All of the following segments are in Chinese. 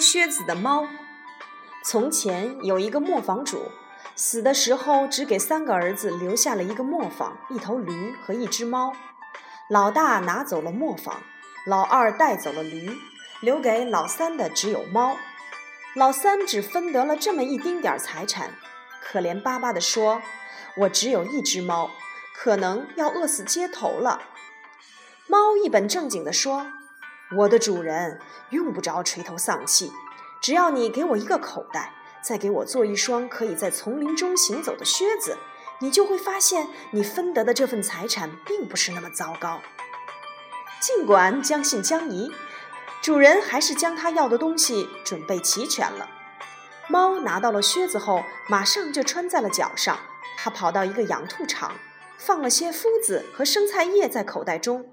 靴子的猫。从前有一个磨坊主，死的时候只给三个儿子留下了一个磨坊、一头驴和一只猫。老大拿走了磨坊，老二带走了驴，留给老三的只有猫。老三只分得了这么一丁点儿财产，可怜巴巴地说：“我只有一只猫，可能要饿死街头了。”猫一本正经地说：“我的主人用不着垂头丧气，只要你给我一个口袋，再给我做一双可以在丛林中行走的靴子，你就会发现你分得的这份财产并不是那么糟糕。”尽管将信将疑。主人还是将他要的东西准备齐全了。猫拿到了靴子后，马上就穿在了脚上。它跑到一个养兔场，放了些麸子和生菜叶在口袋中，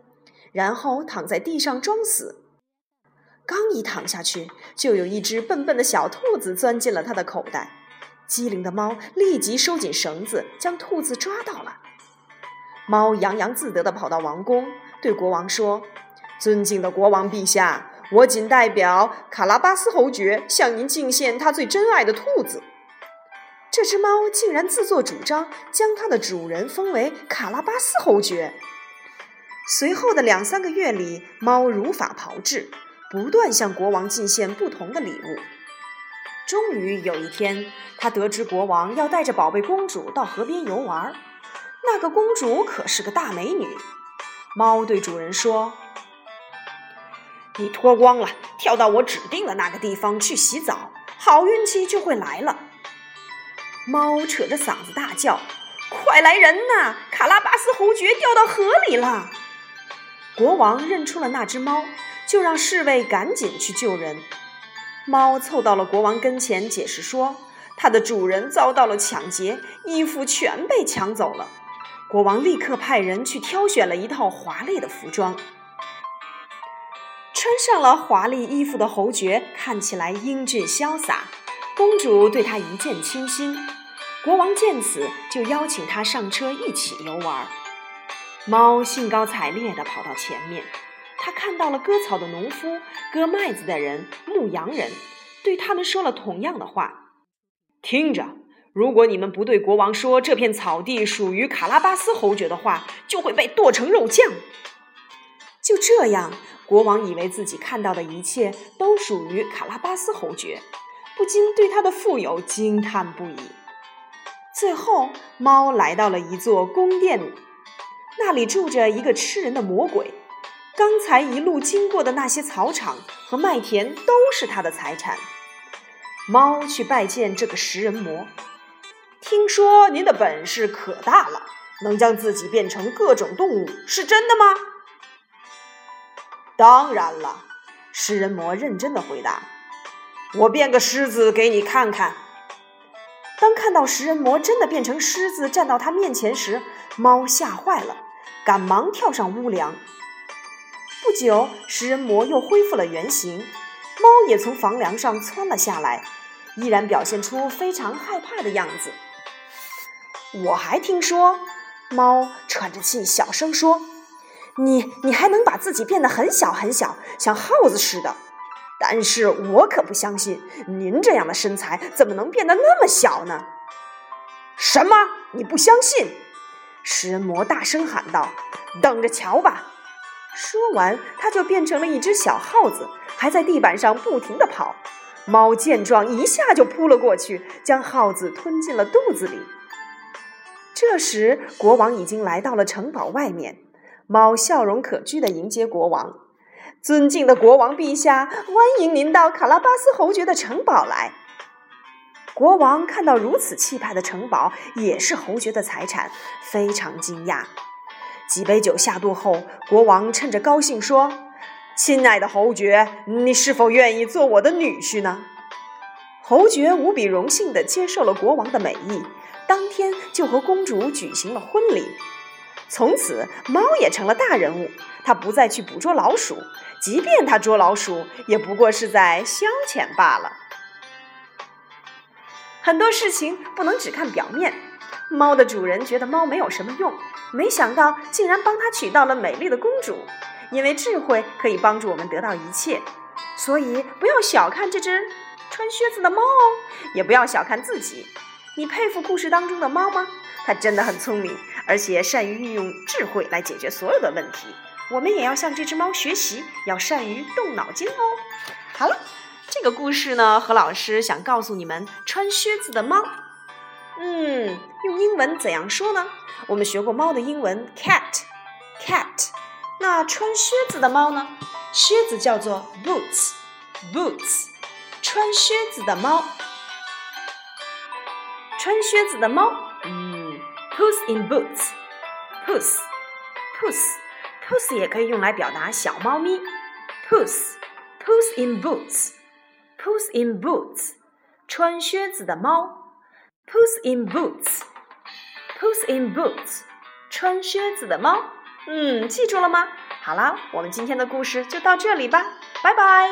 然后躺在地上装死。刚一躺下去，就有一只笨笨的小兔子钻进了它的口袋。机灵的猫立即收紧绳子，将兔子抓到了。猫洋洋自得地跑到王宫，对国王说：“尊敬的国王陛下。”我仅代表卡拉巴斯侯爵向您敬献他最珍爱的兔子。这只猫竟然自作主张将它的主人封为卡拉巴斯侯爵。随后的两三个月里，猫如法炮制，不断向国王进献不同的礼物。终于有一天，他得知国王要带着宝贝公主到河边游玩，那个公主可是个大美女。猫对主人说。你脱光了，跳到我指定的那个地方去洗澡，好运气就会来了。猫扯着嗓子大叫：“快来人呐！卡拉巴斯侯爵掉到河里了！”国王认出了那只猫，就让侍卫赶紧去救人。猫凑到了国王跟前，解释说：“它的主人遭到了抢劫，衣服全被抢走了。”国王立刻派人去挑选了一套华丽的服装。穿上了华丽衣服的侯爵看起来英俊潇洒，公主对他一见倾心。国王见此，就邀请他上车一起游玩。猫兴高采烈地跑到前面，他看到了割草的农夫、割麦子的人、牧羊人，对他们说了同样的话：“听着，如果你们不对国王说这片草地属于卡拉巴斯侯爵的话，就会被剁成肉酱。”就这样。国王以为自己看到的一切都属于卡拉巴斯侯爵，不禁对他的富有惊叹不已。最后，猫来到了一座宫殿，那里住着一个吃人的魔鬼。刚才一路经过的那些草场和麦田都是他的财产。猫去拜见这个食人魔，听说您的本事可大了，能将自己变成各种动物，是真的吗？当然了，食人魔认真的回答：“我变个狮子给你看看。”当看到食人魔真的变成狮子站到他面前时，猫吓坏了，赶忙跳上屋梁。不久，食人魔又恢复了原形，猫也从房梁上窜了下来，依然表现出非常害怕的样子。我还听说，猫喘着气小声说。你你还能把自己变得很小很小，像耗子似的，但是我可不相信您这样的身材怎么能变得那么小呢？什么？你不相信？食人魔大声喊道：“等着瞧吧！”说完，他就变成了一只小耗子，还在地板上不停地跑。猫见状，一下就扑了过去，将耗子吞进了肚子里。这时，国王已经来到了城堡外面。猫笑容可掬地迎接国王，尊敬的国王陛下，欢迎您到卡拉巴斯侯爵的城堡来。国王看到如此气派的城堡，也是侯爵的财产，非常惊讶。几杯酒下肚后，国王趁着高兴说：“亲爱的侯爵，你是否愿意做我的女婿呢？”侯爵无比荣幸地接受了国王的美意，当天就和公主举行了婚礼。从此，猫也成了大人物。它不再去捕捉老鼠，即便它捉老鼠，也不过是在消遣罢了。很多事情不能只看表面。猫的主人觉得猫没有什么用，没想到竟然帮他娶到了美丽的公主。因为智慧可以帮助我们得到一切，所以不要小看这只穿靴子的猫哦，也不要小看自己。你佩服故事当中的猫吗？它真的很聪明，而且善于运用智慧来解决所有的问题。我们也要向这只猫学习，要善于动脑筋哦。好了，这个故事呢，何老师想告诉你们：穿靴子的猫。嗯，用英文怎样说呢？我们学过猫的英文 cat，cat。那穿靴子的猫呢？靴子叫做 boots，boots。穿靴子的猫。穿靴子的猫，嗯，puss in boots，puss，puss，puss 也可以用来表达小猫咪，puss，puss in boots Puss in boots，穿靴子的猫，puss in boots，puss in boots，穿靴子的猫，嗯，记住了吗？好啦，我们今天的故事就到这里吧，拜拜。